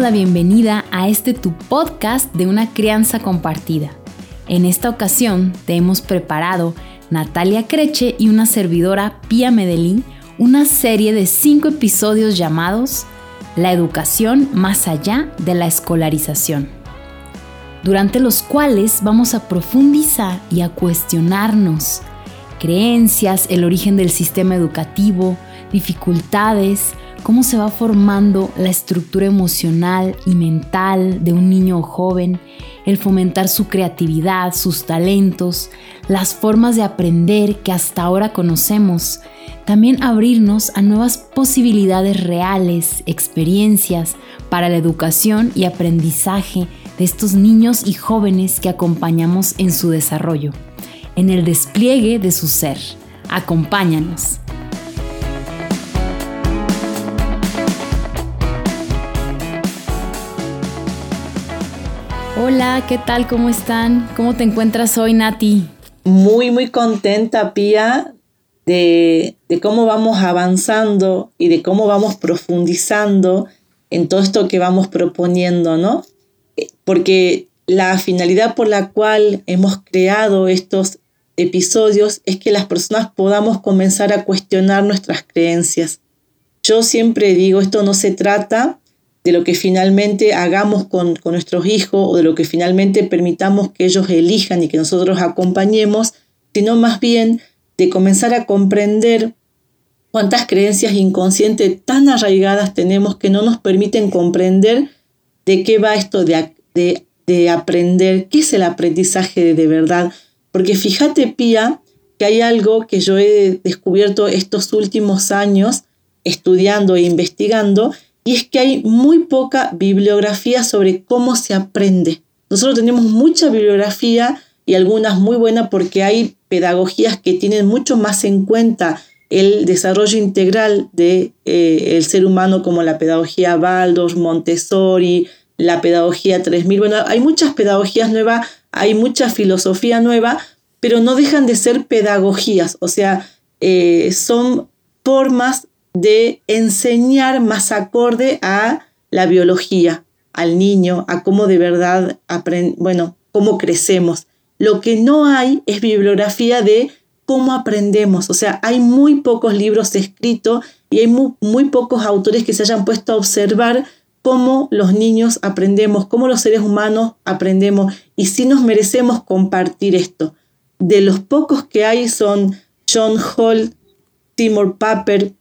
la bienvenida a este tu podcast de una crianza compartida. En esta ocasión te hemos preparado Natalia Creche y una servidora Pía Medellín una serie de cinco episodios llamados La educación más allá de la escolarización, durante los cuales vamos a profundizar y a cuestionarnos creencias, el origen del sistema educativo, dificultades, cómo se va formando la estructura emocional y mental de un niño o joven, el fomentar su creatividad, sus talentos, las formas de aprender que hasta ahora conocemos, también abrirnos a nuevas posibilidades reales, experiencias para la educación y aprendizaje de estos niños y jóvenes que acompañamos en su desarrollo, en el despliegue de su ser. Acompáñanos. Hola, ¿qué tal? ¿Cómo están? ¿Cómo te encuentras hoy, Nati? Muy, muy contenta, Pía, de, cómo vamos avanzando y de cómo vamos profundizando en todo esto que vamos proponiendo, ¿no? Porque la finalidad por la cual hemos creado estos episodios es que las personas podamos comenzar a cuestionar nuestras creencias. Yo siempre digo, esto no se trata de lo que finalmente hagamos con, nuestros hijos o de lo que finalmente permitamos que ellos elijan y que nosotros acompañemos, sino más bien de comenzar a comprender cuántas creencias inconscientes tan arraigadas tenemos que no nos permiten comprender de qué va esto de, de, aprender, qué es el aprendizaje de verdad. Porque fíjate, Pía, que hay algo que yo he descubierto estos últimos años estudiando e investigando, y es que hay muy poca bibliografía sobre cómo se aprende. Nosotros tenemos mucha bibliografía y algunas muy buenas porque hay pedagogías que tienen mucho más en cuenta el desarrollo integral del de, eh, ser humano como la pedagogía Waldorf, Montessori, la pedagogía 3000. Bueno, hay muchas pedagogías nuevas, hay mucha filosofía nueva, pero no dejan de ser pedagogías, o sea, eh, son formas de enseñar más acorde a la biología, al niño, a cómo de verdad aprende, bueno, cómo crecemos. Lo que no hay es bibliografía de cómo aprendemos. O sea, hay muy pocos libros escritos y hay muy, muy, pocos autores que se hayan puesto a observar cómo los niños aprendemos, cómo los seres humanos aprendemos y si nos merecemos compartir esto. De los pocos que hay son John Hall, Timur Papper,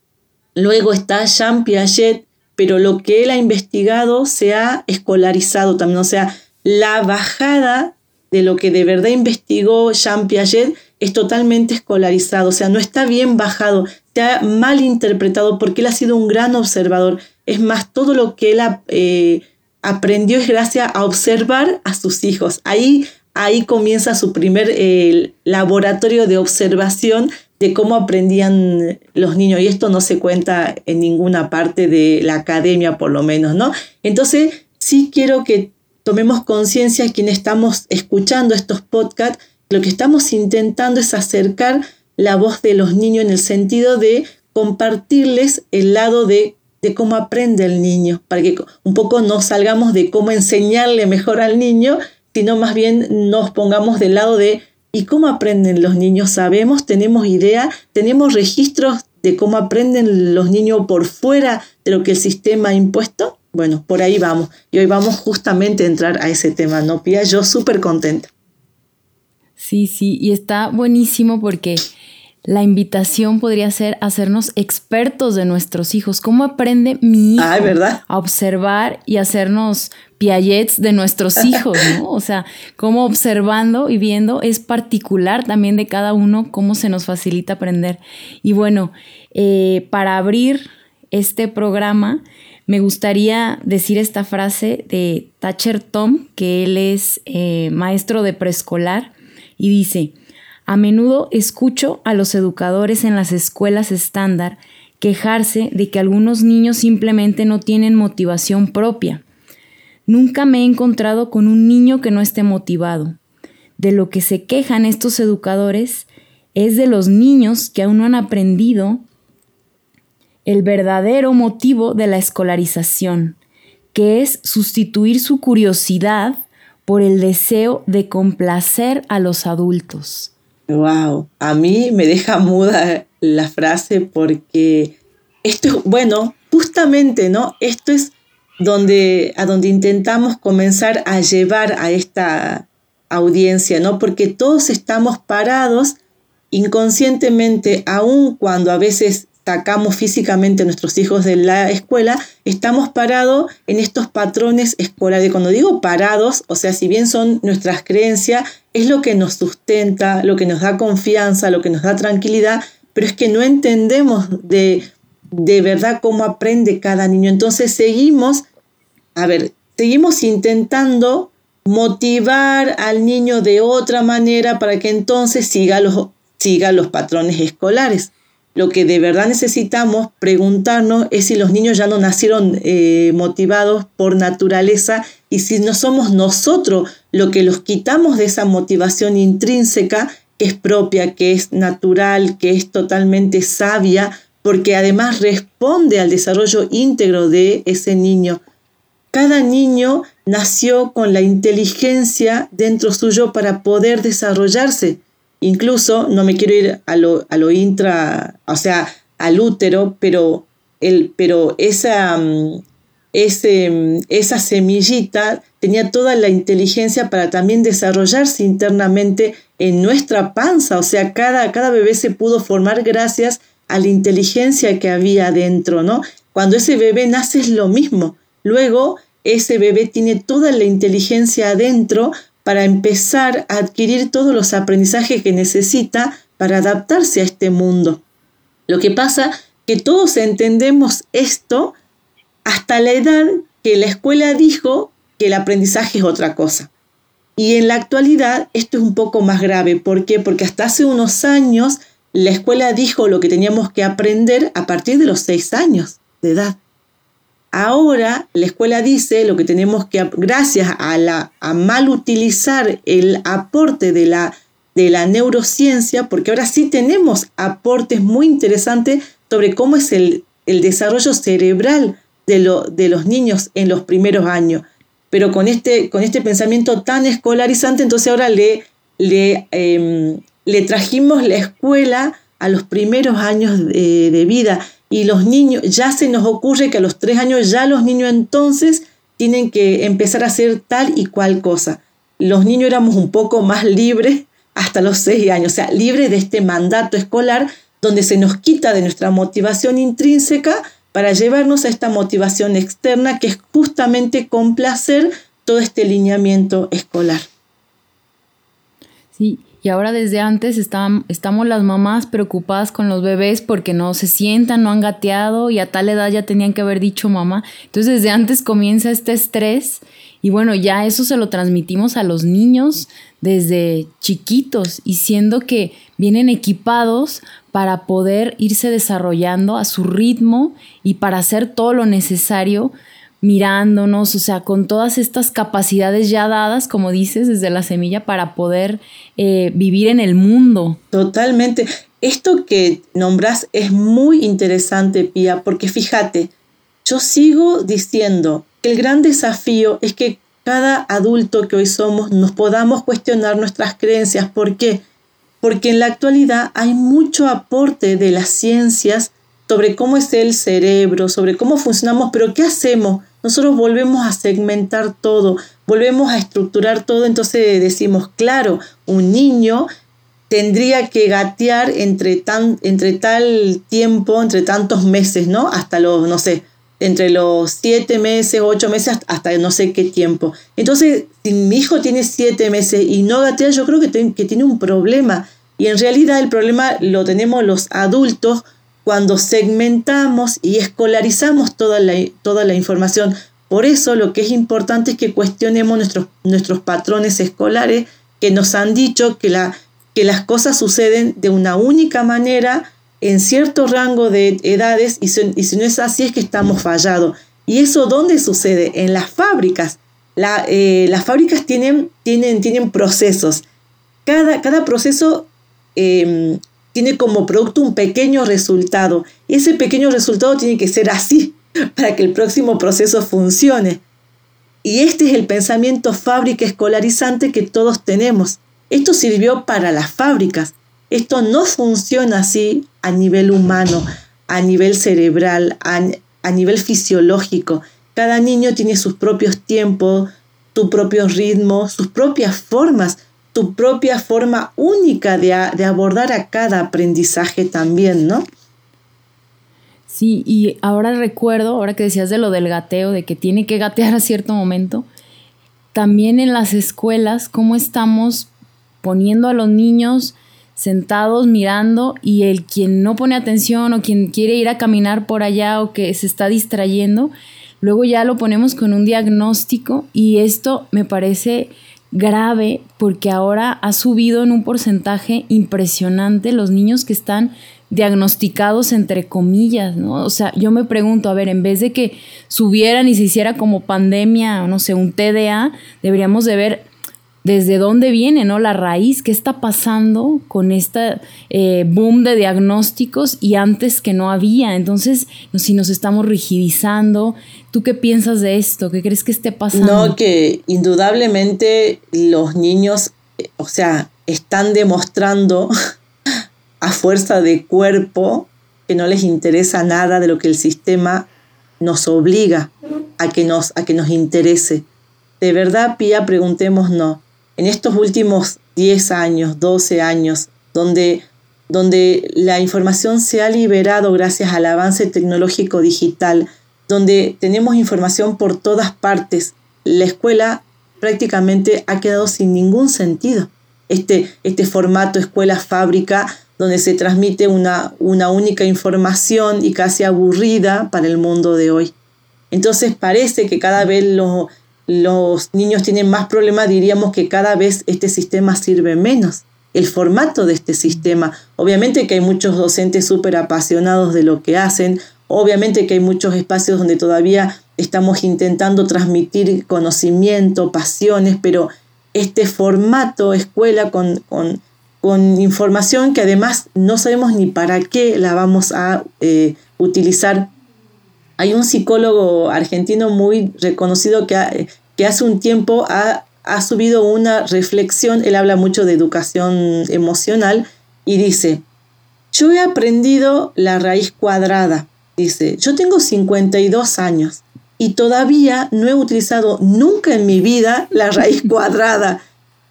Luego está Jean Piaget, pero lo que él ha investigado se ha escolarizado también, o sea, la bajada de lo que de verdad investigó Jean Piaget es totalmente escolarizado, o sea, no está bien bajado, se ha mal interpretado porque él ha sido un gran observador. Es más, todo lo que él eh, aprendió es gracias a observar a sus hijos. Ahí, ahí comienza su primer eh, laboratorio de observación de cómo aprendían los niños y esto no se cuenta en ninguna parte de la academia por lo menos, ¿no? Entonces sí quiero que tomemos conciencia quienes estamos escuchando estos podcasts, lo que estamos intentando es acercar la voz de los niños en el sentido de compartirles el lado de, de cómo aprende el niño, para que un poco no salgamos de cómo enseñarle mejor al niño, sino más bien nos pongamos del lado de ¿Y cómo aprenden los niños? ¿Sabemos? ¿Tenemos idea? ¿Tenemos registros de cómo aprenden los niños por fuera de lo que el sistema ha impuesto? Bueno, por ahí vamos. Y hoy vamos justamente a entrar a ese tema, ¿no, Pía? Yo súper contenta. Sí, sí, y está buenísimo porque la invitación podría ser hacernos expertos de nuestros hijos. ¿Cómo aprende mi hijo a observar y hacernos piagets de nuestros hijos? ¿no? O sea, cómo observando y viendo es particular también de cada uno cómo se nos facilita aprender. Y bueno, eh, para abrir este programa, me gustaría decir esta frase de Thatcher Tom, que él es eh, maestro de preescolar, y dice, a menudo escucho a los educadores en las escuelas estándar quejarse de que algunos niños simplemente no tienen motivación propia. Nunca me he encontrado con un niño que no esté motivado. De lo que se quejan estos educadores es de los niños que aún no han aprendido el verdadero motivo de la escolarización, que es sustituir su curiosidad por el deseo de complacer a los adultos. Wow, a mí me deja muda la frase porque esto es, bueno, justamente, ¿no? Esto es donde, a donde intentamos comenzar a llevar a esta audiencia, ¿no? Porque todos estamos parados inconscientemente, aun cuando a veces sacamos físicamente a nuestros hijos de la escuela, estamos parados en estos patrones escolares. Cuando digo parados, o sea, si bien son nuestras creencias, es lo que nos sustenta, lo que nos da confianza, lo que nos da tranquilidad, pero es que no entendemos de, de verdad cómo aprende cada niño. Entonces seguimos, a ver, seguimos intentando motivar al niño de otra manera para que entonces siga los, siga los patrones escolares. Lo que de verdad necesitamos preguntarnos es si los niños ya no nacieron eh, motivados por naturaleza y si no somos nosotros lo que los quitamos de esa motivación intrínseca que es propia, que es natural, que es totalmente sabia, porque además responde al desarrollo íntegro de ese niño. Cada niño nació con la inteligencia dentro suyo para poder desarrollarse. Incluso, no me quiero ir a lo, a lo intra, o sea, al útero, pero, el, pero esa, mm, ese, mm, esa semillita tenía toda la inteligencia para también desarrollarse internamente en nuestra panza. O sea, cada, cada bebé se pudo formar gracias a la inteligencia que había dentro, ¿no? Cuando ese bebé nace es lo mismo. Luego, ese bebé tiene toda la inteligencia adentro para empezar a adquirir todos los aprendizajes que necesita para adaptarse a este mundo. Lo que pasa que todos entendemos esto hasta la edad que la escuela dijo que el aprendizaje es otra cosa. Y en la actualidad esto es un poco más grave. ¿Por qué? Porque hasta hace unos años la escuela dijo lo que teníamos que aprender a partir de los seis años de edad. Ahora la escuela dice lo que tenemos que, gracias a, la, mal utilizar el aporte de la, de la neurociencia, porque ahora sí tenemos aportes muy interesantes sobre cómo es el, el desarrollo cerebral de, lo, de, los niños en los primeros años. Pero con este, con este pensamiento tan escolarizante, entonces ahora le, le, em, le trajimos la escuela a los primeros años de, vida y los niños, ya se nos ocurre que a los tres años ya los niños entonces tienen que empezar a hacer tal y cual cosa. Los niños éramos un poco más libres hasta los seis años, o sea, libres de este mandato escolar donde se nos quita de nuestra motivación intrínseca para llevarnos a esta motivación externa que es justamente complacer todo este lineamiento escolar. Sí, y ahora desde antes estamos las mamás preocupadas con los bebés porque no se sientan, no han gateado y a tal edad ya tenían que haber dicho mamá. Entonces desde antes comienza este estrés y bueno, ya eso se lo transmitimos a los niños desde chiquitos y siendo que vienen equipados para poder irse desarrollando a su ritmo y para hacer todo lo necesario mirándonos, o sea, con todas estas capacidades ya dadas, como dices, desde la semilla para poder eh, vivir en el mundo. Totalmente. Esto que nombras es muy interesante, Pía, porque fíjate, yo sigo diciendo que el gran desafío es que cada adulto que hoy somos nos podamos cuestionar nuestras creencias. ¿Por qué? Porque en la actualidad hay mucho aporte de las ciencias sobre cómo es el cerebro, sobre cómo funcionamos, pero ¿qué hacemos? Nosotros volvemos a segmentar todo, volvemos a estructurar todo, entonces decimos, claro, un niño tendría que gatear entre, tan, entre tal tiempo, entre tantos meses, ¿no? Hasta los, no sé, entre los siete meses, ocho meses, hasta no sé qué tiempo. Entonces, si mi hijo tiene siete meses y no gatea, yo creo que, que tiene un problema. Y en realidad el problema lo tenemos los adultos cuando segmentamos y escolarizamos toda la, toda la información. Por eso lo que es importante es que cuestionemos nuestros, nuestros patrones escolares que nos han dicho que, la, que las cosas suceden de una única manera en cierto rango de edades y, si no es así es que estamos fallados. ¿Y eso dónde sucede? En las fábricas. Eh, las fábricas tienen, tienen, tienen procesos. Cada, cada proceso em, tiene como producto un pequeño resultado. Y ese pequeño resultado tiene que ser así para que el próximo proceso funcione. Y este es el pensamiento fábrica escolarizante que todos tenemos. Esto sirvió para las fábricas. Esto no funciona así a nivel humano, a nivel cerebral, a, nivel fisiológico. Cada niño tiene sus propios tiempos, tu propio ritmo, sus propias formas, tu propia forma única de, de abordar a cada aprendizaje también, ¿no? Sí, y ahora recuerdo, ahora que decías de lo del gateo, de que tiene que gatear a cierto momento, también en las escuelas, cómo estamos poniendo a los niños sentados mirando y el quien no pone atención o quien quiere ir a caminar por allá o que se está distrayendo, luego ya lo ponemos con un diagnóstico y esto me parece grave porque ahora ha subido en un porcentaje impresionante los niños que están diagnosticados entre comillas, ¿no? O sea, yo me pregunto, a ver, en vez de que subieran y se hiciera como pandemia, no sé, un TDA, deberíamos de ver desde dónde viene, ¿no? La raíz, qué está pasando con este boom de diagnósticos y antes que no había. Entonces, si nos estamos rigidizando, ¿tú qué piensas de esto? ¿Qué crees que esté pasando? No, que indudablemente los niños, eh, o sea, están demostrando a fuerza de cuerpo que no les interesa nada de lo que el sistema nos obliga a que nos, a que nos interese. De verdad, Pía, preguntémonos, en estos últimos 10 años, 12 años, donde, donde la información se ha liberado gracias al avance tecnológico digital, donde tenemos información por todas partes, la escuela prácticamente ha quedado sin ningún sentido. Este, este formato escuela-fábrica donde se transmite una, una única información y casi aburrida para el mundo de hoy. Entonces parece que cada vez los niños tienen más problemas, diríamos que cada vez este sistema sirve menos. El formato de este sistema, obviamente que hay muchos docentes súper apasionados de lo que hacen, obviamente que hay muchos espacios donde todavía estamos intentando transmitir conocimiento, pasiones, pero este formato escuela con, con con información que además no sabemos ni para qué la vamos a eh, utilizar. Hay un psicólogo argentino muy reconocido que, que hace un tiempo ha, ha subido una reflexión, él habla mucho de educación emocional y dice, yo he aprendido la raíz cuadrada. Dice, yo tengo 52 años y todavía no he utilizado nunca en mi vida la raíz cuadrada.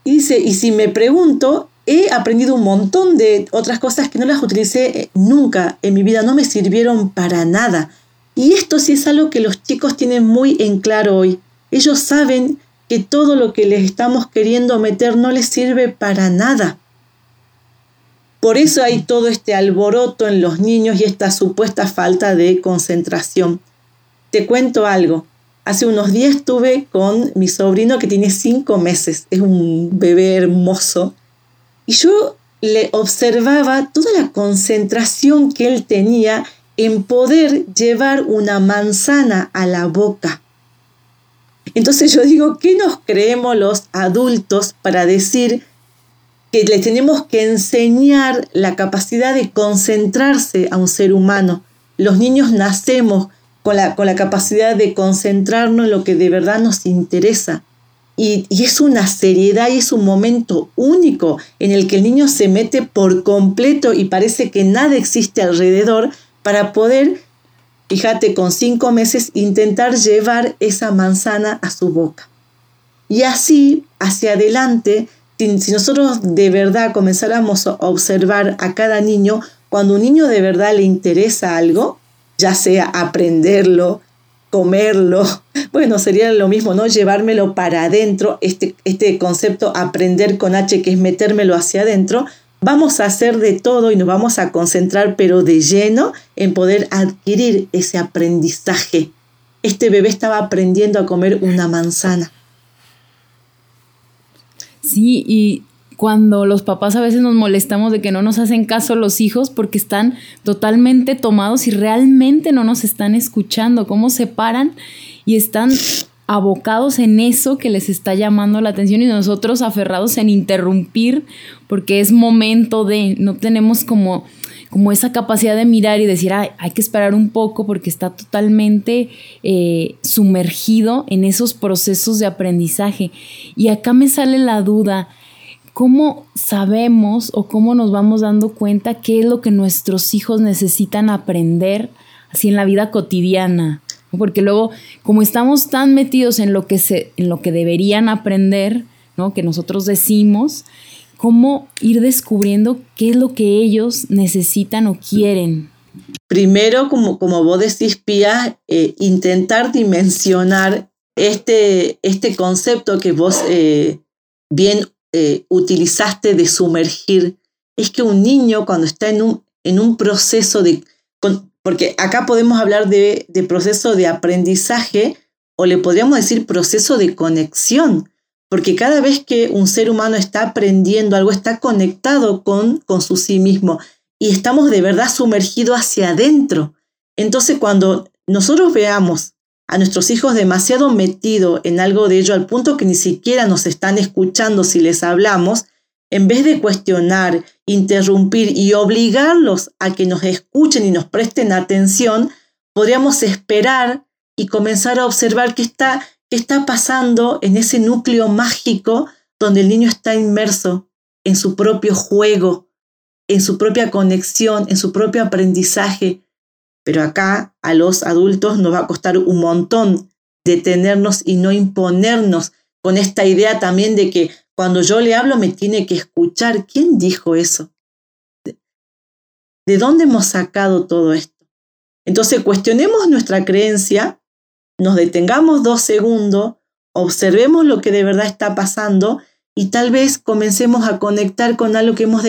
Y dice, y si me pregunto, he aprendido un montón de otras cosas que no las utilicé eh, nunca en mi vida, no me sirvieron para nada. Y esto sí es algo que los chicos tienen muy en claro hoy. Ellos saben que todo lo que les estamos queriendo meter no les sirve para nada. Por eso hay todo este alboroto en los niños y esta supuesta falta de concentración. Te cuento algo. Hace unos días estuve con mi sobrino que tiene cinco meses. Es un bebé hermoso y yo le observaba toda la concentración que él tenía en poder llevar una manzana a la boca. Entonces yo digo, ¿qué nos creemos los adultos para decir que le tenemos que enseñar la capacidad de concentrarse a un ser humano? Los niños nacemos con la, con la capacidad de concentrarnos en lo que de verdad nos interesa. Y, es una seriedad y es un momento único en el que el niño se mete por completo y parece que nada existe alrededor para poder, fíjate, con cinco meses intentar llevar esa manzana a su boca. Y así, hacia adelante, si, nosotros de verdad comenzáramos a observar a cada niño, cuando un niño de verdad le interesa algo, ya sea aprenderlo, comerlo. Bueno, sería lo mismo, ¿no? Llevármelo para adentro, este, este concepto aprender con H, que es metérmelo hacia adentro. Vamos a hacer de todo y nos vamos a concentrar, pero de lleno, en poder adquirir ese aprendizaje. Este bebé estaba aprendiendo a comer una manzana. Sí, y cuando los papás a veces nos molestamos de que no nos hacen caso los hijos porque están totalmente tomados y realmente no nos están escuchando, cómo se paran y están abocados en eso que les está llamando la atención y nosotros aferrados en interrumpir porque es momento de, no tenemos como como esa capacidad de mirar y decir, hay que esperar un poco porque está totalmente eh, sumergido en esos procesos de aprendizaje. Y acá me sale la duda, ¿cómo sabemos o cómo nos vamos dando cuenta qué es lo que nuestros hijos necesitan aprender así en la vida cotidiana? Porque luego, como estamos tan metidos en lo que, se, en lo que deberían aprender, ¿no? que nosotros decimos, cómo ir descubriendo qué es lo que ellos necesitan o quieren. Primero, como, como vos decís, Pía, eh, intentar dimensionar este, este concepto que vos eh, bien eh, utilizaste de sumergir. Es que un niño cuando está en un, en un proceso de... porque acá podemos hablar de, de proceso de aprendizaje o le podríamos decir proceso de conexión porque cada vez que un ser humano está aprendiendo algo, está conectado con, con su sí mismo y estamos de verdad sumergidos hacia adentro. Entonces cuando nosotros veamos a nuestros hijos demasiado metidos en algo de ello al punto que ni siquiera nos están escuchando si les hablamos, en vez de cuestionar, interrumpir y obligarlos a que nos escuchen y nos presten atención, podríamos esperar y comenzar a observar que está ¿Qué está pasando en ese núcleo mágico donde el niño está inmerso en su propio juego, en su propia conexión, en su propio aprendizaje? Pero acá a los adultos nos va a costar un montón detenernos y no imponernos con esta idea también de que cuando yo le hablo me tiene que escuchar. ¿Quién dijo eso? ¿De dónde hemos sacado todo esto? Entonces cuestionemos nuestra creencia nos detengamos dos segundos, observemos lo que de verdad está pasando y tal vez comencemos a conectar con algo que hemos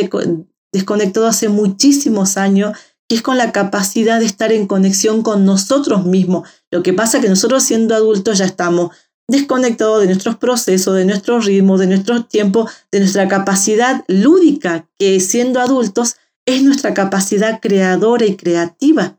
desconectado hace muchísimos años, que es con la capacidad de estar en conexión con nosotros mismos. Lo que pasa es que nosotros siendo adultos ya estamos desconectados de nuestros procesos, de nuestros ritmos, de nuestro tiempo, de nuestra capacidad lúdica, que siendo adultos es nuestra capacidad creadora y creativa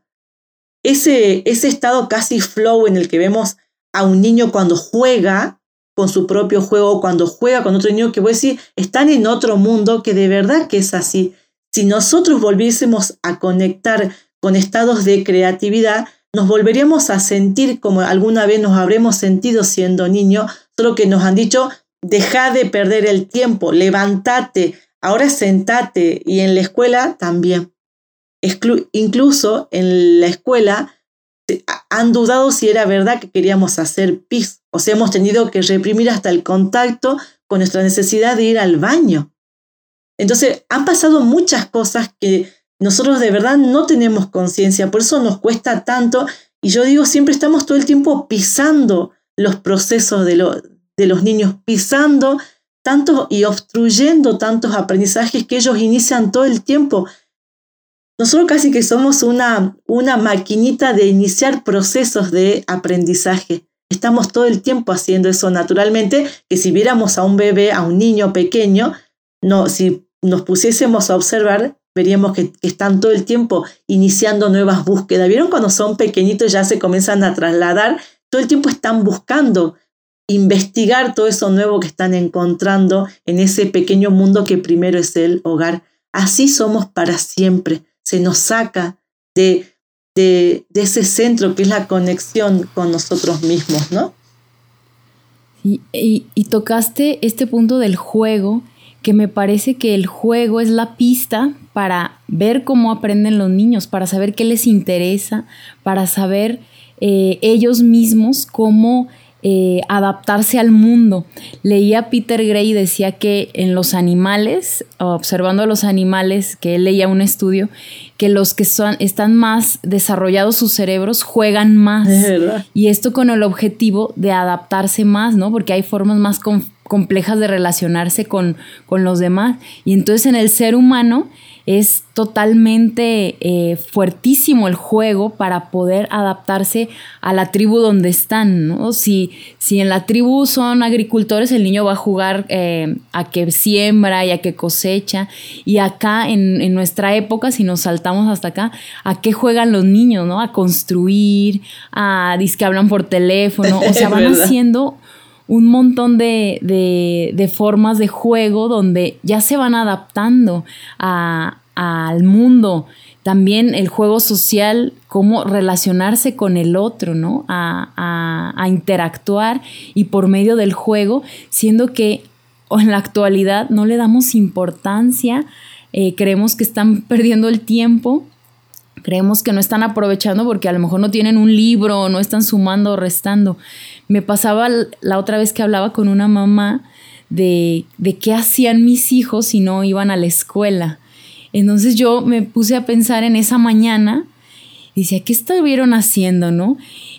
ese, ese estado casi flow en el que vemos a un niño cuando juega con su propio juego, cuando juega con otro niño, que voy a decir, están en otro mundo que de verdad que es así. Si nosotros volviésemos a conectar con estados de creatividad, nos volveríamos a sentir como alguna vez nos habremos sentido siendo niño, solo que nos han dicho, deja de perder el tiempo, levántate, ahora sentate y en la escuela también incluso en la escuela han dudado si era verdad que queríamos hacer pis. O sea, hemos tenido que reprimir hasta el contacto con nuestra necesidad de ir al baño. Entonces, han pasado muchas cosas que nosotros de verdad no tenemos conciencia, por eso nos cuesta tanto. Y yo digo, siempre estamos todo el tiempo pisando los procesos de, de los niños, pisando tanto y obstruyendo tantos aprendizajes que ellos inician todo el tiempo nosotros casi que somos una, una maquinita de iniciar procesos de aprendizaje. Estamos todo el tiempo haciendo eso naturalmente, que si viéramos a un bebé, a un niño pequeño, no, si nos pusiésemos a observar, veríamos que, están todo el tiempo iniciando nuevas búsquedas. ¿Vieron cuando son pequeñitos ya se comienzan a trasladar? Todo el tiempo están buscando investigar todo eso nuevo que están encontrando en ese pequeño mundo que primero es el hogar. Así somos para siempre se nos saca de, de, ese centro que es la conexión con nosotros mismos, ¿no? Y, y, tocaste este punto del juego, que me parece que el juego es la pista para ver cómo aprenden los niños, para saber qué les interesa, para saber eh, ellos mismos cómo eh, adaptarse al mundo. Leía Peter Gray y decía que en los animales, observando a los animales, que él leía un estudio, que los que son, están más desarrollados sus cerebros juegan más. Y esto con el objetivo de adaptarse más, ¿no? Porque hay formas más complejas de relacionarse con, con los demás. Y entonces en el ser humano es totalmente eh, fuertísimo el juego para poder adaptarse a la tribu donde están, ¿no? Si, si en la tribu son agricultores, el niño va a jugar eh, a que siembra y a que cosecha. Y acá, en, nuestra época, si nos saltamos hasta acá, ¿a qué juegan los niños, no? A construir, a que hablan por teléfono, o sea, van haciendo un montón de, de, formas de juego donde ya se van adaptando al mundo también el juego social, cómo relacionarse con el otro, ¿no? A, interactuar y por medio del juego, siendo que en la actualidad no le damos importancia, eh, creemos que están perdiendo el tiempo creemos que no están aprovechando porque a lo mejor no tienen un libro, no están sumando o restando. Me pasaba la otra vez que hablaba con una mamá de, de qué hacían mis hijos si no iban a la escuela. Entonces yo me puse a pensar en esa mañana y decía, ¿qué estuvieron haciendo, no?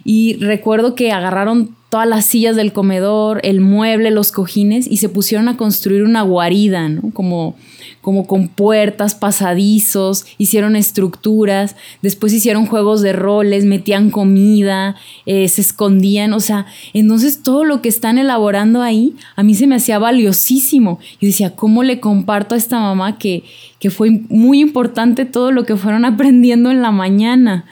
Y recuerdo que agarraron todas las sillas del comedor, el mueble, los cojines y se pusieron a construir una guarida, ¿no? Como como con puertas, pasadizos, hicieron estructuras, después hicieron juegos de roles, metían comida, eh, se escondían, o sea, entonces todo lo que están elaborando ahí a mí se me hacía valiosísimo. Y decía, ¿cómo le comparto a esta mamá que, que fue muy importante todo lo que fueron aprendiendo en la mañana?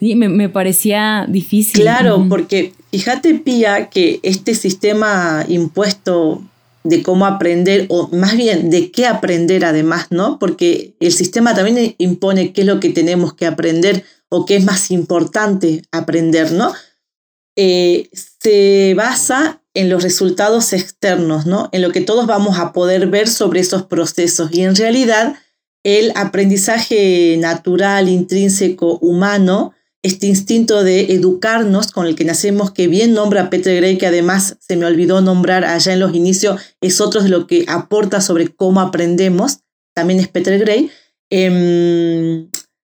Sí, me, me, parecía difícil. Claro, porque fíjate, Pía, que este sistema impuesto de cómo aprender, o más bien de qué aprender además, ¿no? Porque el sistema también impone qué es lo que tenemos que aprender o qué es más importante aprender, ¿no? Eh, se basa en los resultados externos, ¿no? En lo que todos vamos a poder ver sobre esos procesos. Y en realidad, el aprendizaje natural, intrínseco, humano, este instinto de educarnos con el que nacemos, que bien nombra Peter Gray, que además se me olvidó nombrar allá en los inicios, es otro de lo que aporta sobre cómo aprendemos, también es Peter Gray. Em,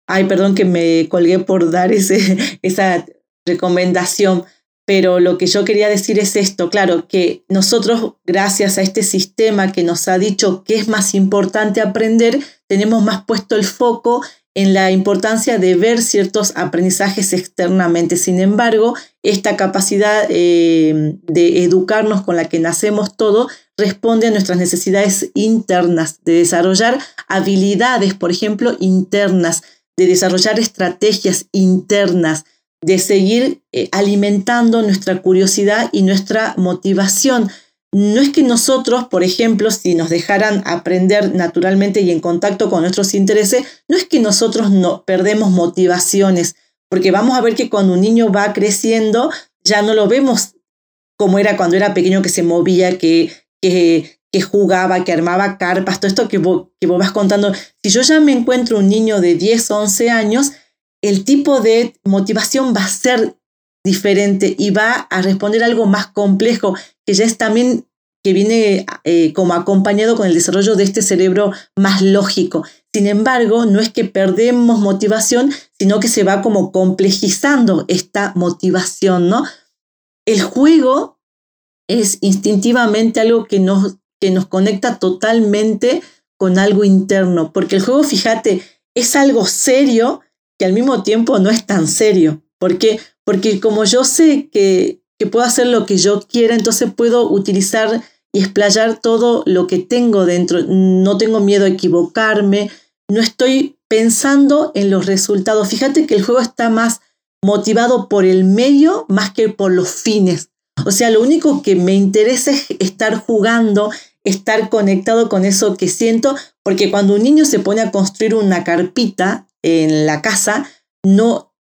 ay, perdón que me colgué por dar ese, esa recomendación, pero lo que yo quería decir es esto, claro, que nosotros, gracias a este sistema que nos ha dicho que es más importante aprender, tenemos más puesto el foco en la importancia de ver ciertos aprendizajes externamente. Sin embargo, esta capacidad eh, de educarnos con la que nacemos todos responde a nuestras necesidades internas, de desarrollar habilidades, por ejemplo, internas, de desarrollar estrategias internas, de seguir eh, alimentando nuestra curiosidad y nuestra motivación. No es que nosotros, por ejemplo, si nos dejaran aprender naturalmente y en contacto con nuestros intereses, no es que nosotros no perdemos motivaciones, porque vamos a ver que cuando un niño va creciendo, ya no lo vemos como era cuando era pequeño que se movía, que, que, jugaba, que armaba carpas, todo esto que vos, que vos vas contando. Si yo ya me encuentro un niño de 10, 11 años, el tipo de motivación va a ser diferente y va a responder algo más complejo, que ya es también que viene eh, como acompañado con el desarrollo de este cerebro más lógico. Sin embargo, no es que perdemos motivación, sino que se va como complejizando esta motivación, ¿no? El juego es instintivamente algo que nos, que nos conecta totalmente con algo interno, porque el juego, fíjate, es algo serio que al mismo tiempo no es tan serio. ¿Por qué? Porque como yo sé que, que puedo hacer lo que yo quiera, entonces puedo utilizar y explayar todo lo que tengo dentro. No tengo miedo a equivocarme, no estoy pensando en los resultados. Fíjate que el juego está más motivado por el medio más que por los fines. O sea, lo único que me interesa es estar jugando, estar conectado con eso que siento, porque cuando un niño se pone a construir una carpita en la casa, no,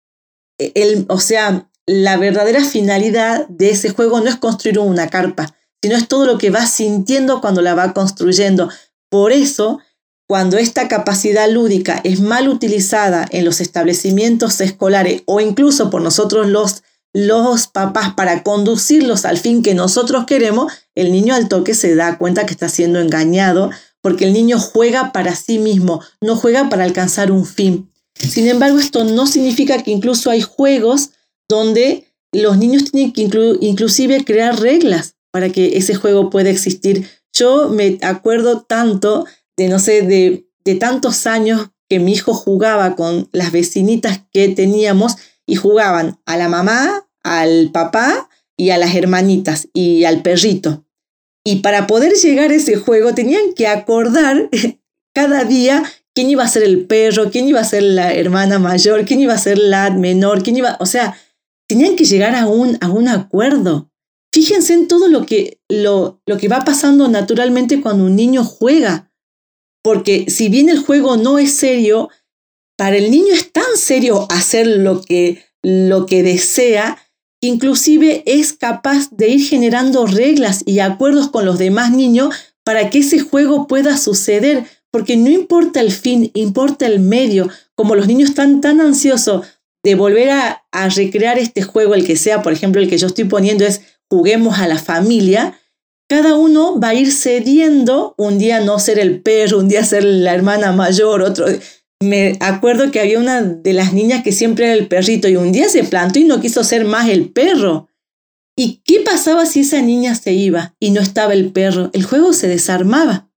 el, o sea, la verdadera finalidad de ese juego no es construir una carpa, sino es todo lo que va sintiendo cuando la va construyendo. Por eso, cuando esta capacidad lúdica es mal utilizada en los establecimientos escolares o incluso por nosotros los, los papás para conducirlos al fin que nosotros queremos, el niño al toque se da cuenta que está siendo engañado porque el niño juega para sí mismo, no juega para alcanzar un fin. Sin embargo, esto no significa que incluso hay juegos donde los niños tienen que inclusive crear reglas para que ese juego pueda existir. Yo me acuerdo tanto de, no sé, de, de tantos años que mi hijo jugaba con las vecinitas que teníamos y jugaban a la mamá, al papá y a las hermanitas y al perrito. Y para poder llegar a ese juego tenían que acordar cada día quién iba a ser el perro, quién iba a ser la hermana mayor, quién iba a ser la menor, quién iba, o sea, tenían que llegar a un, a un acuerdo. Fíjense en todo lo que, lo, lo que va pasando naturalmente cuando un niño juega. Porque si bien el juego no es serio, para el niño es tan serio hacer lo que, lo que desea que inclusive es capaz de ir generando reglas y acuerdos con los demás niños para que ese juego pueda suceder, porque no importa el fin, importa el medio. Como los niños están tan ansiosos de volver a, recrear este juego, el que sea, por ejemplo, el que yo estoy poniendo es juguemos a la familia, cada uno va a ir cediendo, un día no ser el perro, un día ser la hermana mayor, otro... Me acuerdo que había una de las niñas que siempre era el perrito y un día se plantó y no quiso ser más el perro. ¿Y qué pasaba si esa niña se iba y no estaba el perro? El juego se desarmaba.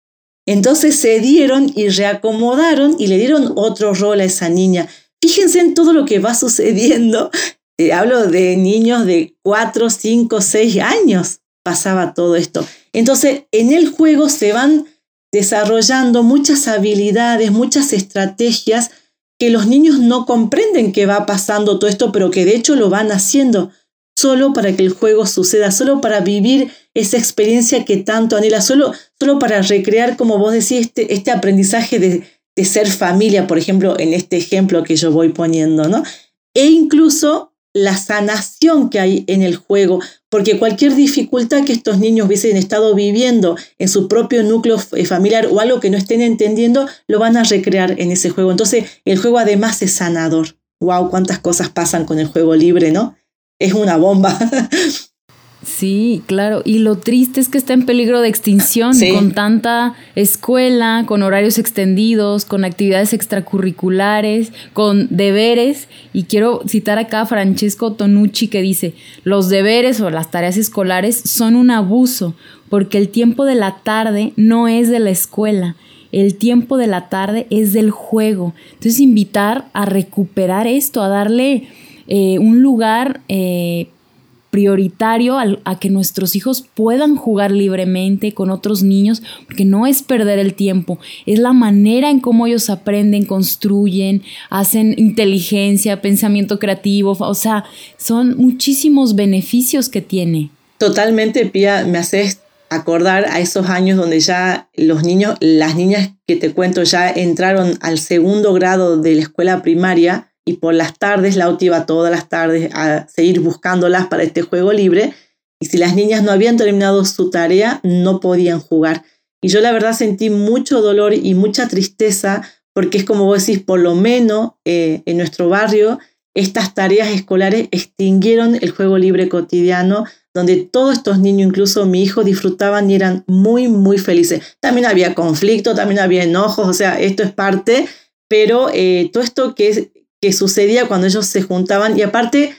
Entonces se dieron y reacomodaron y le dieron otro rol a esa niña. Fíjense en todo lo que va sucediendo. Eh, hablo de niños de 4, 5, 6 años. Pasaba todo esto. Entonces en el juego se van desarrollando muchas habilidades, muchas estrategias que los niños no comprenden que va pasando todo esto, pero que de hecho lo van haciendo solo para que el juego suceda, solo para vivir esa experiencia que tanto anhela, solo, solo para recrear, como vos decís, este, este aprendizaje de, de ser familia, por ejemplo, en este ejemplo que yo voy poniendo, ¿no? E incluso la sanación que hay en el juego, porque cualquier dificultad que estos niños hubiesen estado viviendo en su propio núcleo eh, familiar o algo que no estén entendiendo, lo van a recrear en ese juego. Entonces, el juego además es sanador. ¡Wow! ¿Cuántas cosas pasan con el juego libre, no? Es una bomba. Sí, claro. Y lo triste es que está en peligro de extinción con tanta escuela, con horarios extendidos, con actividades extracurriculares, con deberes. Y quiero citar acá a Francesco Tonucci que dice, los deberes o las tareas escolares son un abuso porque el tiempo de la tarde no es de la escuela. El tiempo de la tarde es del juego. Entonces invitar a recuperar esto, a darle eh, un lugar eh, prioritario a, que nuestros hijos puedan jugar libremente con otros niños, porque no es perder el tiempo, es la manera en cómo ellos aprenden, construyen, hacen inteligencia, pensamiento creativo, o sea, son muchísimos beneficios que tiene. Totalmente, Pía, me haces acordar a esos años donde ya los niños, las niñas que te cuento ya entraron al segundo grado de la escuela primaria, y por las tardes Lauti iba todas las tardes a seguir buscándolas para este juego libre y si las niñas no habían terminado su tarea no podían jugar. Y yo la verdad sentí mucho dolor y mucha tristeza porque es como vos decís, por lo menos eh, en nuestro barrio estas tareas escolares extinguieron el juego libre cotidiano donde todos estos niños, incluso mi hijo, disfrutaban y eran muy, muy felices. También había conflicto, también había enojos, o sea, esto es parte, pero eh, todo esto que es, que sucedía cuando ellos se juntaban y aparte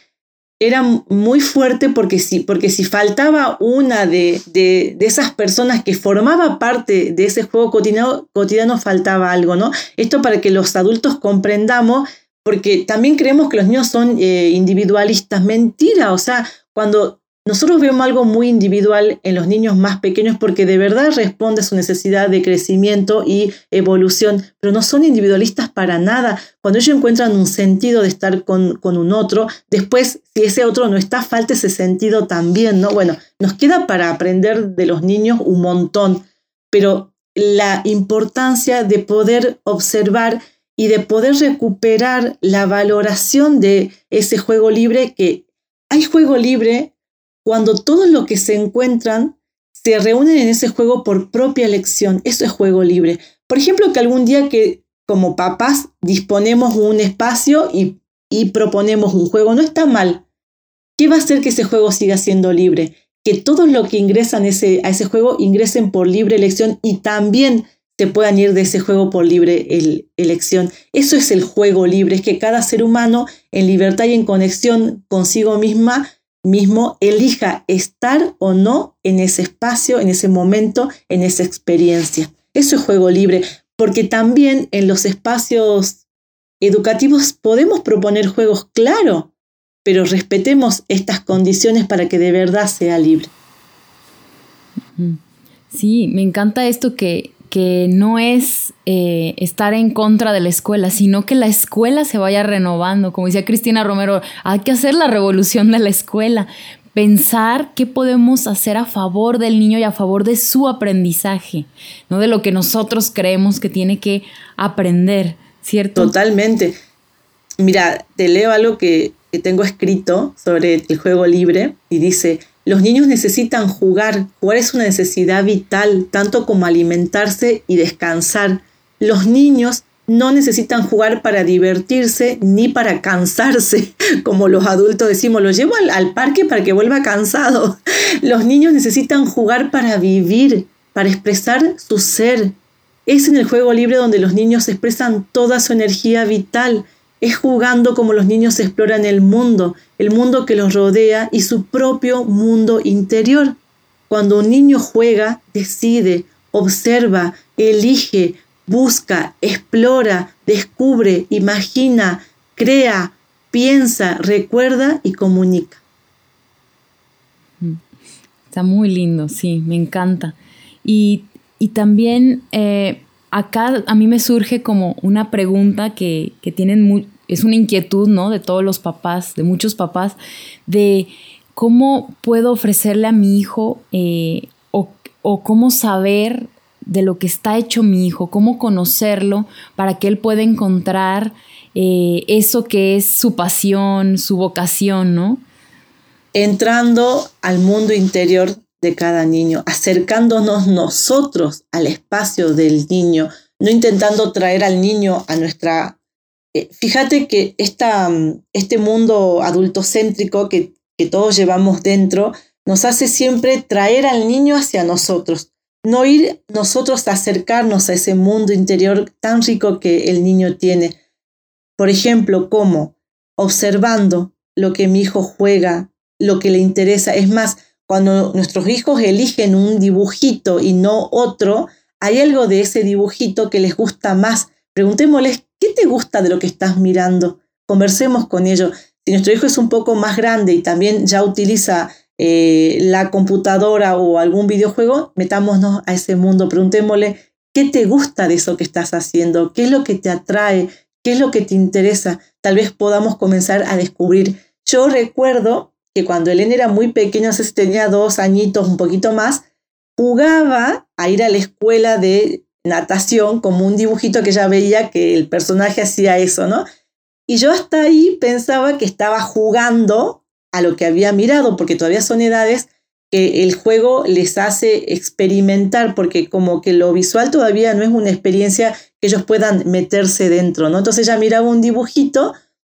era muy fuerte porque si, porque si faltaba una de, de, esas personas que formaba parte de ese juego cotidiano, cotidiano, faltaba algo, ¿no? Esto para que los adultos comprendamos, porque también creemos que los niños son eh, individualistas. Mentira, o sea, cuando nosotros vemos algo muy individual en los niños más pequeños porque de verdad responde a su necesidad de crecimiento y evolución, pero no son individualistas para nada. Cuando ellos encuentran un sentido de estar con, con un otro, después si ese otro no está, falta ese sentido también, ¿no? Bueno, nos queda para aprender de los niños un montón, pero la importancia de poder observar y de poder recuperar la valoración de ese juego libre que hay juego libre cuando todos los que se encuentran se reúnen en ese juego por propia elección. Eso es juego libre. Por ejemplo, que algún día que como papás disponemos un espacio y, proponemos un juego, no está mal. ¿Qué va a hacer que ese juego siga siendo libre? Que todos los que ingresan a ese juego ingresen por libre elección y también se puedan ir de ese juego por libre elección. Eso es el juego libre, es que cada ser humano en libertad y en conexión consigo misma mismo elija estar o no en ese espacio, en ese momento, en esa experiencia. Eso es juego libre, porque también en los espacios educativos podemos proponer juegos, claro, pero respetemos estas condiciones para que de verdad sea libre. Sí, me encanta esto que que no es eh, estar en contra de la escuela, sino que la escuela se vaya renovando. Como decía Cristina Romero, hay que hacer la revolución de la escuela, pensar qué podemos hacer a favor del niño y a favor de su aprendizaje, no de lo que nosotros creemos que tiene que aprender, ¿cierto? Totalmente. Mira, te leo algo que, que tengo escrito sobre el juego libre y dice, los niños necesitan jugar, jugar es una necesidad vital, tanto como alimentarse y descansar. Los niños no necesitan jugar para divertirse ni para cansarse, como los adultos decimos, los llevo al, parque para que vuelva cansado. Los niños necesitan jugar para vivir, para expresar su ser. Es en el juego libre donde los niños expresan toda su energía vital. Es jugando como los niños exploran el mundo, el mundo que los rodea y su propio mundo interior. Cuando un niño juega, decide, observa, elige, busca, explora, descubre, imagina, crea, piensa, recuerda y comunica. Mm. Está muy lindo, sí, me encanta. Y, también eh, acá a mí me surge como una pregunta que, tienen, es una inquietud, ¿no? De todos los papás, de muchos papás, de cómo puedo ofrecerle a mi hijo eh, o, o cómo saber de lo que está hecho mi hijo, cómo conocerlo para que él pueda encontrar eh, eso que es su pasión, su vocación, ¿no? Entrando al mundo interior de cada niño, acercándonos nosotros al espacio del niño, no intentando traer al niño a nuestra... Eh, fíjate que esta, este mundo adultocéntrico que, que todos llevamos dentro nos hace siempre traer al niño hacia nosotros no ir nosotros a acercarnos a ese mundo interior tan rico que el niño tiene. Por ejemplo, ¿cómo? Observando lo que mi hijo juega, lo que le interesa. Es más, cuando nuestros hijos eligen un dibujito y no otro, hay algo de ese dibujito que les gusta más. Preguntémosles, ¿qué te gusta de lo que estás mirando? Conversemos con ellos. Si nuestro hijo es un poco más grande y también ya utiliza eh, la computadora o algún videojuego, metámonos a ese mundo, preguntémosle qué te gusta de eso que estás haciendo, qué es lo que te atrae, qué es lo que te interesa. Tal vez podamos comenzar a descubrir. Yo recuerdo que cuando Elena era muy pequeña, no tenía dos añitos, un poquito más, jugaba a ir a la escuela de natación como un dibujito que ya veía que el personaje hacía eso, ¿no? Y yo hasta ahí pensaba que estaba jugando a lo que había mirado, porque todavía son edades que el juego les hace experimentar, porque como que lo visual todavía no es una experiencia que ellos puedan meterse dentro, ¿no? Entonces ella miraba un dibujito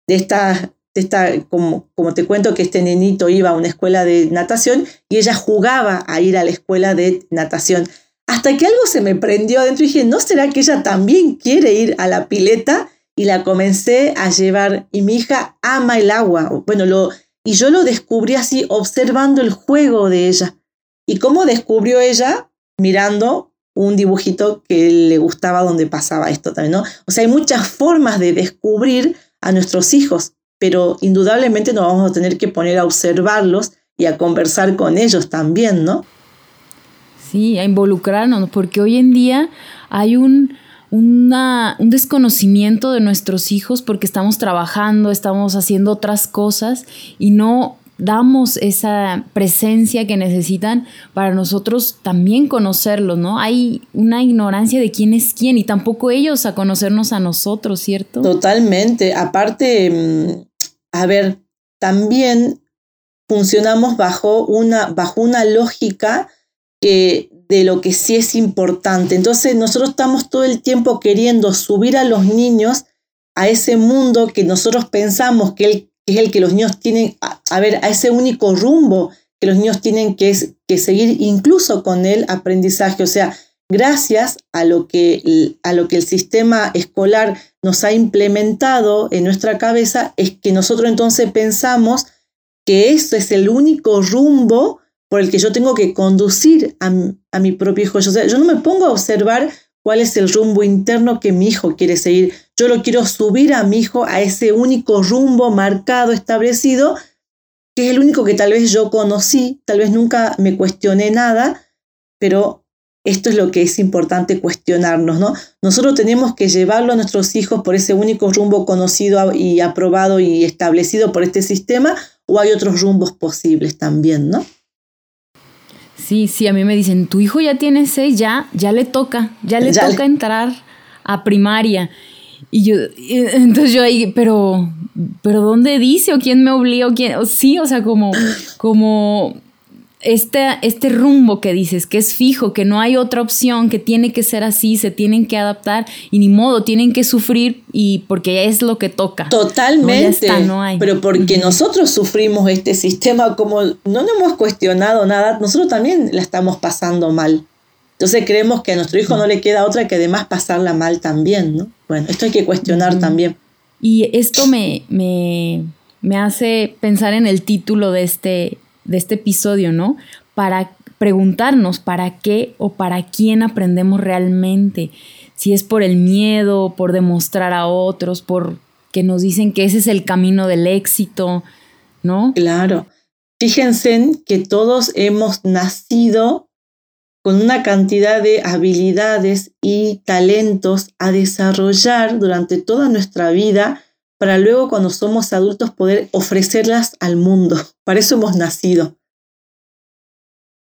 de esta, de esta como, como te cuento que este nenito iba a una escuela de natación y ella jugaba a ir a la escuela de natación. Hasta que algo se me prendió adentro y dije, ¿no será que ella también quiere ir a la pileta? Y la comencé a llevar y mi hija ama el agua. Bueno, lo, y yo lo descubrí así, observando el juego de ella. ¿Y cómo descubrió ella? Mirando un dibujito que le gustaba donde pasaba esto también, ¿no? O sea, hay muchas formas de descubrir a nuestros hijos, pero indudablemente nos vamos a tener que poner a observarlos y a conversar con ellos también, ¿no? Sí, a involucrarnos, porque hoy en día hay un, un desconocimiento de nuestros hijos porque estamos trabajando, estamos haciendo otras cosas y no damos esa presencia que necesitan para nosotros también conocerlos, ¿no? Hay una ignorancia de quién es quién y tampoco ellos a conocernos a nosotros, ¿cierto? Totalmente. Aparte, mm, a ver, también funcionamos bajo una, bajo una lógica de lo que sí es importante. Entonces nosotros estamos todo el tiempo queriendo subir a los niños a ese mundo que nosotros pensamos que, es el que los niños tienen, a, ver, a ese único rumbo que los niños tienen que, que seguir incluso con el aprendizaje. O sea, gracias a lo, que, a lo que el sistema escolar nos ha implementado en nuestra cabeza, es que nosotros entonces pensamos que eso es el único rumbo por el que yo tengo que conducir a, mi propio hijo. Yo, yo no me pongo a observar cuál es el rumbo interno que mi hijo quiere seguir. Yo lo quiero subir a mi hijo a ese único rumbo marcado, establecido, que es el único que tal vez yo conocí, tal vez nunca me cuestioné nada, pero esto es lo que es importante cuestionarnos, ¿no? Nosotros tenemos que llevarlo a nuestros hijos por ese único rumbo conocido y aprobado y establecido por este sistema, o hay otros rumbos posibles también, ¿no? Sí, sí, a mí me dicen, tu hijo ya tiene seis, ya, ya le toca, ya le toca entrar a primaria. Y yo, entonces yo ahí, pero, pero ¿dónde dice o quién me obliga o quién? sí, o sea, como, como este, este rumbo que dices, que es fijo, que no hay otra opción, que tiene que ser así, se tienen que adaptar y ni modo, tienen que sufrir y porque es lo que toca. Totalmente. No, hay. Pero porque nosotros sufrimos este sistema, como no nos hemos cuestionado nada, nosotros también la estamos pasando mal. Entonces creemos que a nuestro hijo no le queda otra que además pasarla mal también, ¿no? Bueno, esto hay que cuestionar también. Y esto me, me, me hace pensar en el título de este, de este episodio, ¿no? Para preguntarnos para qué o para quién aprendemos realmente. Si es por el miedo, por demostrar a otros, por que nos dicen que ese es el camino del éxito, ¿no? Claro. Fíjense que todos hemos nacido con una cantidad de habilidades y talentos a desarrollar durante toda nuestra vida para luego cuando somos adultos poder ofrecerlas al mundo. Para eso hemos nacido.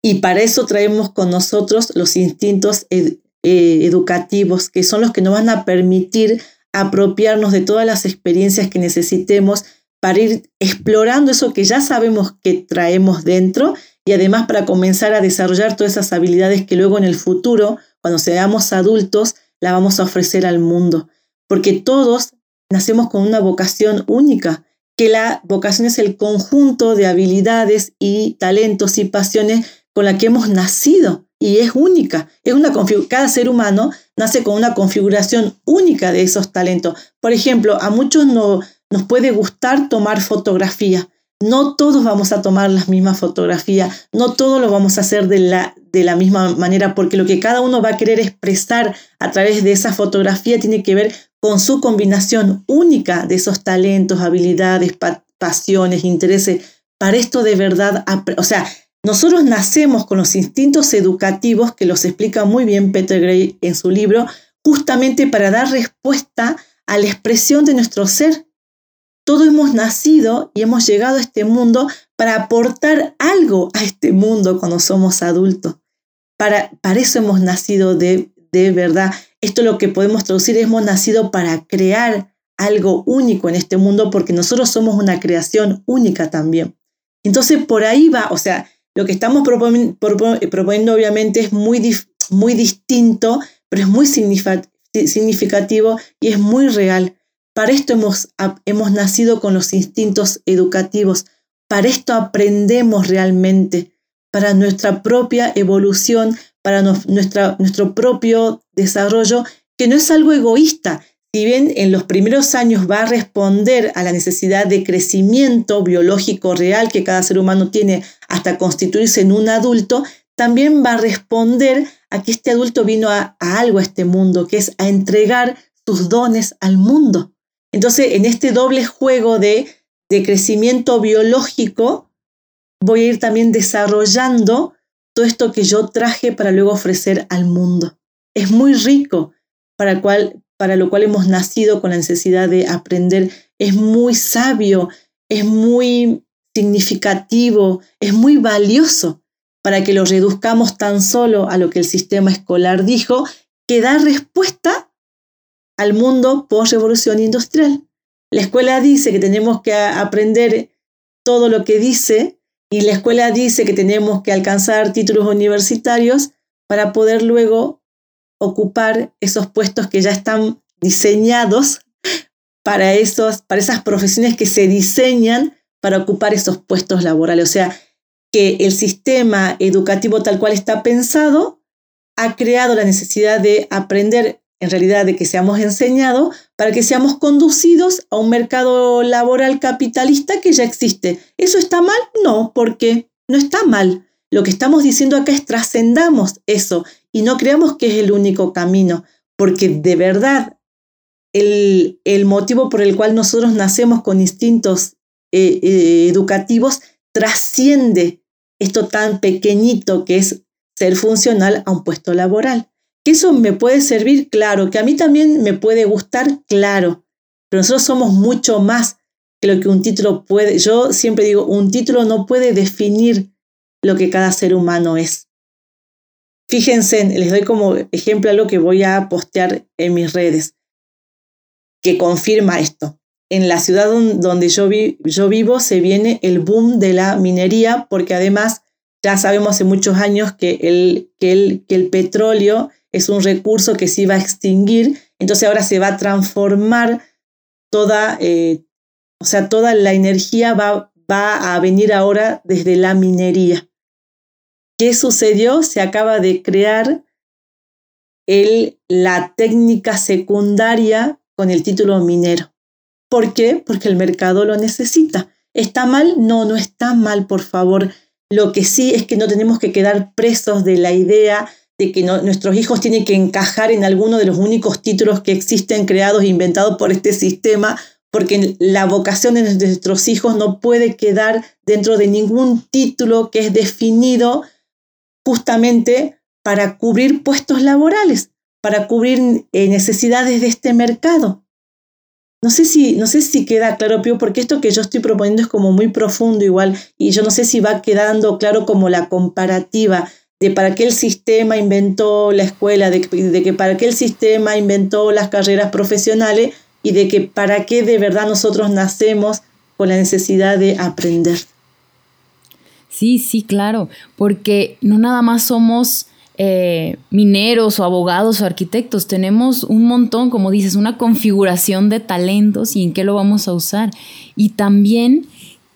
Y para eso traemos con nosotros los instintos eh, educativos, que son los que nos van a permitir apropiarnos de todas las experiencias que necesitemos para ir explorando eso que ya sabemos que traemos dentro y además para comenzar a desarrollar todas esas habilidades que luego en el futuro, cuando seamos adultos, la vamos a ofrecer al mundo. Porque todos nacemos con una vocación única, que la vocación es el conjunto de habilidades y talentos y pasiones con la que hemos nacido y es única. Es una cada ser humano nace con una configuración única de esos talentos. Por ejemplo, a muchos no, nos puede gustar tomar fotografía. No todos vamos a tomar las mismas fotografías, no todos lo vamos a hacer de la, de la misma manera, porque lo que cada uno va a querer expresar a través de esa fotografía tiene que ver con su combinación única de esos talentos, habilidades, pasiones, intereses, para esto de verdad, o sea, nosotros nacemos con los instintos educativos que los explica muy bien Peter Gray en su libro, justamente para dar respuesta a la expresión de nuestro ser. Todos hemos nacido y hemos llegado a este mundo para aportar algo a este mundo cuando somos adultos. Para, para eso hemos nacido de, de verdad. Esto lo que podemos traducir, hemos nacido para crear algo único en este mundo porque nosotros somos una creación única también. Entonces por ahí va, o sea, lo que estamos proponiendo, obviamente es muy, muy distinto, pero es muy significativo y es muy real. Para esto hemos, hemos nacido con los instintos educativos, para esto aprendemos realmente, para nuestra propia evolución, para nuestro propio desarrollo, que no es algo egoísta. Si bien en los primeros años va a responder a la necesidad de crecimiento biológico real que cada ser humano tiene hasta constituirse en un adulto, también va a responder a que este adulto vino a, algo a este mundo, que es a entregar sus dones al mundo. Entonces, en este doble juego de, crecimiento biológico, voy a ir también desarrollando todo esto que yo traje para luego ofrecer al mundo. Es muy rico para, para lo cual hemos nacido con la necesidad de aprender. Es muy sabio, es muy significativo, es muy valioso para que lo reduzcamos tan solo a lo que el sistema escolar dijo, que da respuesta al mundo post-revolución industrial. La escuela dice que tenemos que aprender todo lo que dice y la escuela dice que tenemos que alcanzar títulos universitarios para poder luego ocupar esos puestos que ya están diseñados para, esos, para esas profesiones que se diseñan para ocupar esos puestos laborales. O sea, que el sistema educativo tal cual está pensado ha creado la necesidad de aprender en realidad de que seamos enseñados para que seamos conducidos a un mercado laboral capitalista que ya existe. ¿Eso está mal? No, porque no está mal. Lo que estamos diciendo acá es trascendamos eso y no creamos que es el único camino, porque de verdad el, el motivo por el cual nosotros nacemos con instintos eh, eh, educativos trasciende esto tan pequeñito que es ser funcional a un puesto laboral. Que eso me puede servir, claro, que a mí también me puede gustar, claro, pero nosotros somos mucho más que lo que un título puede. Yo siempre digo, un título no puede definir lo que cada ser humano es. Fíjense, les doy como ejemplo algo que voy a postear en mis redes. que confirma esto. En la ciudad donde yo, yo vivo se viene el boom de la minería porque además ya sabemos hace muchos años que el, que el, que el petróleo es un recurso que se iba a extinguir, entonces ahora se va a transformar toda, eh, o sea, toda la energía va, va a venir ahora desde la minería. ¿Qué sucedió? Se acaba de crear el, la técnica secundaria con el título minero. ¿Por qué? Porque el mercado lo necesita. ¿Está mal? No, no está mal, por favor. Lo que sí es que no tenemos que quedar presos de la idea de que nuestros hijos tienen que encajar en alguno de los únicos títulos que existen creados e inventados por este sistema, porque la vocación de nuestros hijos no puede quedar dentro de ningún título que es definido justamente para cubrir puestos laborales, para cubrir eh, necesidades de este mercado. No sé, si, no sé si queda claro, Pío, porque esto que yo estoy proponiendo es como muy profundo igual, y yo no sé si va quedando claro como la comparativa de para qué el sistema inventó la escuela, de, de que para qué el sistema inventó las carreras profesionales y de que para qué de verdad nosotros nacemos con la necesidad de aprender. Sí, sí, claro, porque no nada más somos eh, mineros o abogados o arquitectos, tenemos un montón, como dices, una configuración de talentos y en qué lo vamos a usar. Y también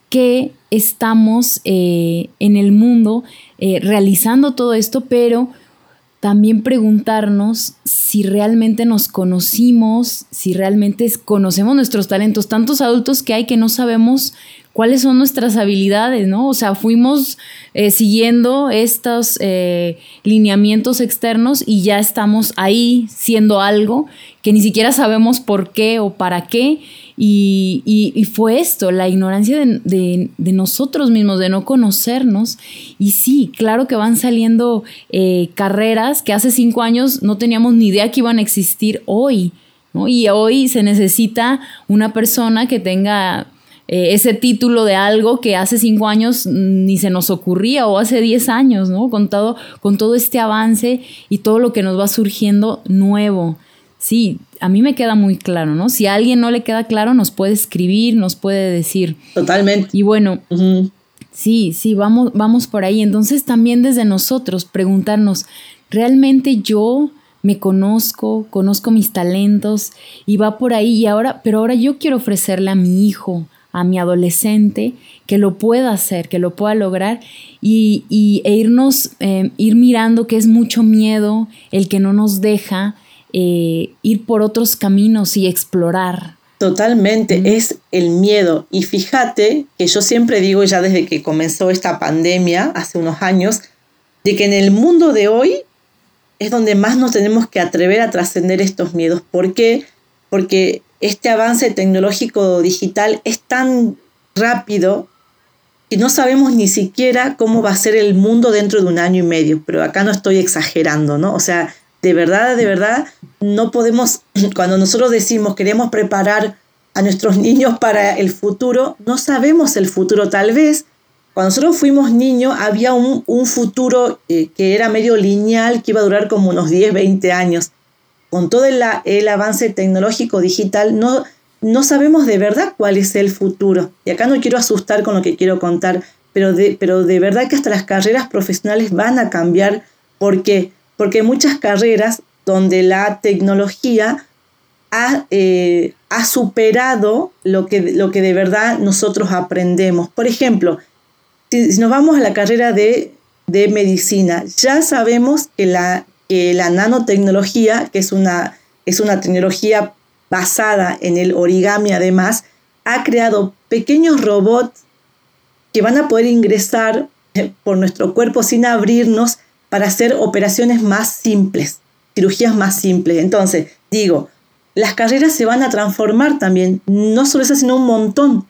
que estamos eh, en el mundo eh, realizando todo esto, pero también preguntarnos si realmente nos conocimos, si realmente conocemos nuestros talentos. Tantos adultos que hay que no sabemos cuáles son nuestras habilidades, ¿no? O sea, fuimos eh, siguiendo estos lineamientos externos y ya estamos ahí siendo algo que ni siquiera sabemos por qué o para qué. Y, fue esto, la ignorancia de, nosotros mismos, de no conocernos. Y sí, claro que van saliendo eh, carreras que hace cinco años no teníamos ni idea que iban a existir hoy. Y hoy se necesita una persona que tenga eh, ese título de algo que hace cinco años ni se nos ocurría o hace diez años, ¿no? Con todo, con todo este avance y todo lo que nos va surgiendo nuevo. Sí, a mí me queda muy claro, ¿no? Si a alguien no le queda claro, nos puede escribir, nos puede decir. Totalmente. Y bueno, sí, sí, vamos, vamos por ahí. Entonces también desde nosotros preguntarnos, ¿realmente yo me conozco, conozco mis talentos y va por ahí? Y ahora, pero ahora yo quiero ofrecerle a mi hijo, a mi adolescente, que lo pueda hacer, que lo pueda lograr y, y e irnos, eh, ir mirando que es mucho miedo el que no nos deja eh, ir por otros caminos y explorar. Totalmente, es el miedo. Y fíjate que yo siempre digo, ya desde que comenzó esta pandemia, hace unos años, de que en el mundo de hoy es donde más nos tenemos que atrever a trascender estos miedos. ¿Por qué? Porque este avance tecnológico digital es tan rápido que no sabemos ni siquiera cómo va a ser el mundo dentro de un año y medio, pero acá no estoy exagerando, ¿no? O sea, de verdad, de verdad, no podemos, cuando nosotros decimos queremos preparar a nuestros niños para el futuro, no sabemos el futuro. Tal vez cuando nosotros fuimos niños había un, futuro eh, que era medio lineal, que iba a durar como unos 10, 20 años. Con todo el, el avance tecnológico digital, no, no sabemos de verdad cuál es el futuro. Y acá no quiero asustar con lo que quiero contar, pero de, pero de verdad que hasta las carreras profesionales van a cambiar. ¿Por qué? Porque hay muchas carreras donde la tecnología ha, eh, ha superado lo que, lo que de verdad nosotros aprendemos. Por ejemplo, si, nos vamos a la carrera de, de medicina, ya sabemos que la, que la nanotecnología, que es una, es una tecnología basada en el origami además, ha creado pequeños robots que van a poder ingresar por nuestro cuerpo sin abrirnos para hacer operaciones más simples, cirugías más simples. Entonces, digo, las carreras se van a transformar también, no solo eso, sino un montón.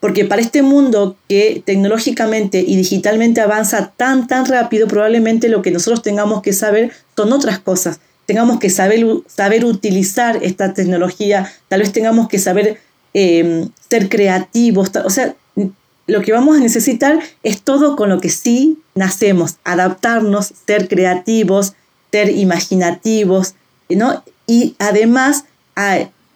Porque para este mundo que tecnológicamente y digitalmente avanza tan, tan rápido, probablemente lo que nosotros tengamos que saber son otras cosas. Tengamos que saber, saber utilizar esta tecnología, tal vez tengamos que saber eh, ser creativos. O sea, lo que vamos a necesitar es todo con lo que sí nacemos, adaptarnos, ser creativos, ser imaginativos, ¿no? Y además,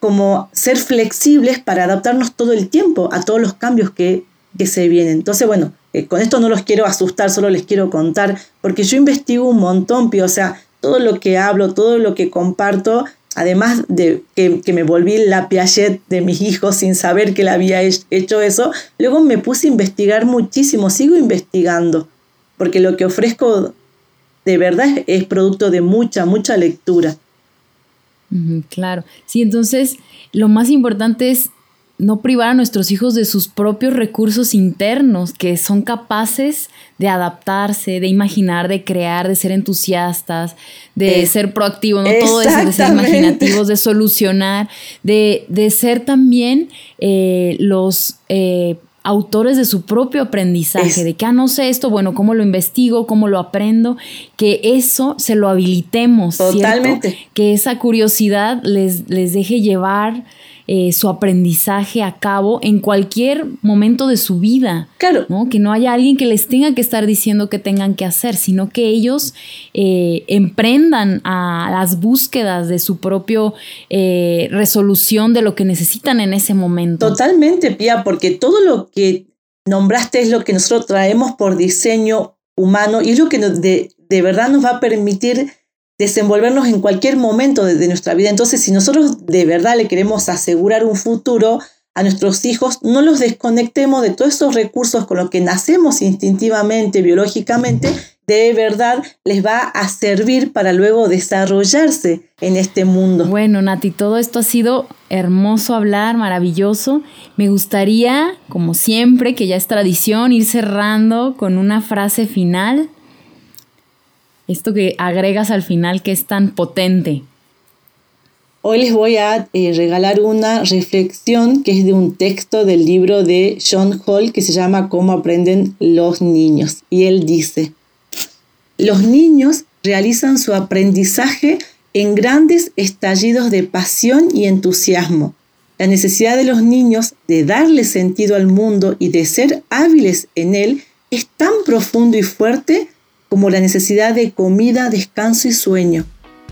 como ser flexibles para adaptarnos todo el tiempo a todos los cambios que, que se vienen. Entonces, bueno, eh, con esto no los quiero asustar, solo les quiero contar, porque yo investigo un montón, Pío, o sea, todo lo que hablo, todo lo que comparto, además de que, me volví la Piaget de mis hijos sin saber que le había hecho eso, luego me puse a investigar muchísimo, sigo investigando, porque lo que ofrezco de verdad es producto de mucha, mucha lectura. Claro, sí, entonces lo más importante es no privar a nuestros hijos de sus propios recursos internos, que son capaces de adaptarse, de imaginar, de crear, de ser entusiastas, de ser proactivos, no todo eso, de ser imaginativos, de solucionar, de, de ser también eh, los eh, autores de su propio aprendizaje, de que, ah, no sé esto, bueno, ¿cómo lo investigo? ¿Cómo lo aprendo? Que eso se lo habilitemos. Totalmente. Que esa curiosidad les, les deje llevar eh, su aprendizaje a cabo en cualquier momento de su vida. Claro. ¿no? Que no haya alguien que les tenga que estar diciendo que tengan que hacer, sino que ellos eh, emprendan a las búsquedas de su propia eh, resolución de lo que necesitan en ese momento. Totalmente, Pia, porque todo lo que nombraste es lo que nosotros traemos por diseño humano y es lo que de, de verdad nos va a permitir desenvolvernos en cualquier momento de, nuestra vida. Entonces, si nosotros de verdad le queremos asegurar un futuro a nuestros hijos, no los desconectemos de todos esos recursos con los que nacemos instintivamente, biológicamente, de verdad les va a servir para luego desarrollarse en este mundo. Bueno, Nati, todo esto ha sido hermoso hablar, maravilloso. Me gustaría, como siempre, que ya es tradición, ir cerrando con una frase final esto que agregas al final que es tan potente. Hoy les voy a eh, regalar una reflexión que es de un texto del libro de John Hall que se llama Cómo aprenden los niños. Y él dice, los niños realizan su aprendizaje en grandes estallidos de pasión y entusiasmo. La necesidad de los niños de darle sentido al mundo y de ser hábiles en él es tan profundo y fuerte como la necesidad de comida, descanso y sueño.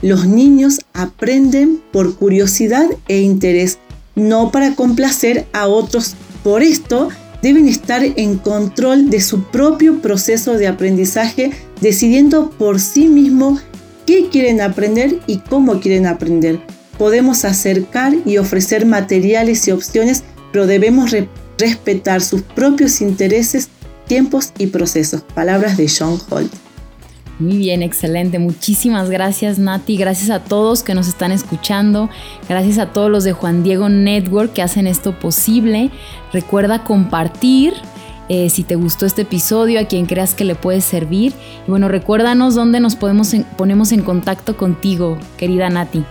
Los niños aprenden por curiosidad e interés, no para complacer a otros. Por esto, deben estar en control de su propio proceso de aprendizaje, decidiendo por sí mismos qué quieren aprender y cómo quieren aprender. Podemos acercar y ofrecer materiales y opciones, pero debemos respetar sus propios intereses, tiempos y procesos. Palabras de John Holt. Muy bien, excelente. Muchísimas gracias Nati. Gracias a todos que nos están escuchando. Gracias a todos los de Juan Diego Network que hacen esto posible. Recuerda compartir. Eh, si te gustó este episodio, a quien creas que le puede servir. Y bueno, recuérdanos dónde nos podemos ponemos en contacto contigo, querida Nati.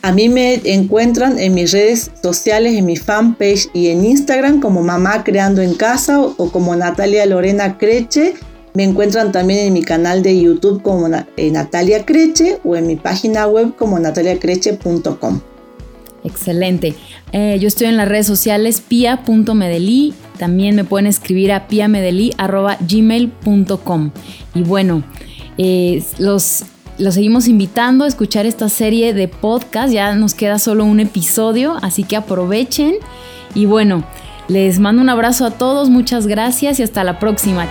A mí me encuentran en mis redes sociales, en mi fanpage y en Instagram como Mamá Creando en Casa o, o como Natalia Lorena Creche me encuentran también en mi canal de YouTube como eh, Natalia Creche o en mi página web como nataliacreche.com. Excelente. Eh, yo estoy en las redes sociales pia.medellí. También me pueden escribir a piamedeli.gmail.com. Y bueno, eh, los, los seguimos invitando a escuchar esta serie de podcast. Ya nos queda solo un episodio, así que aprovechen. Y bueno, les mando un abrazo a todos, muchas gracias y hasta la próxima.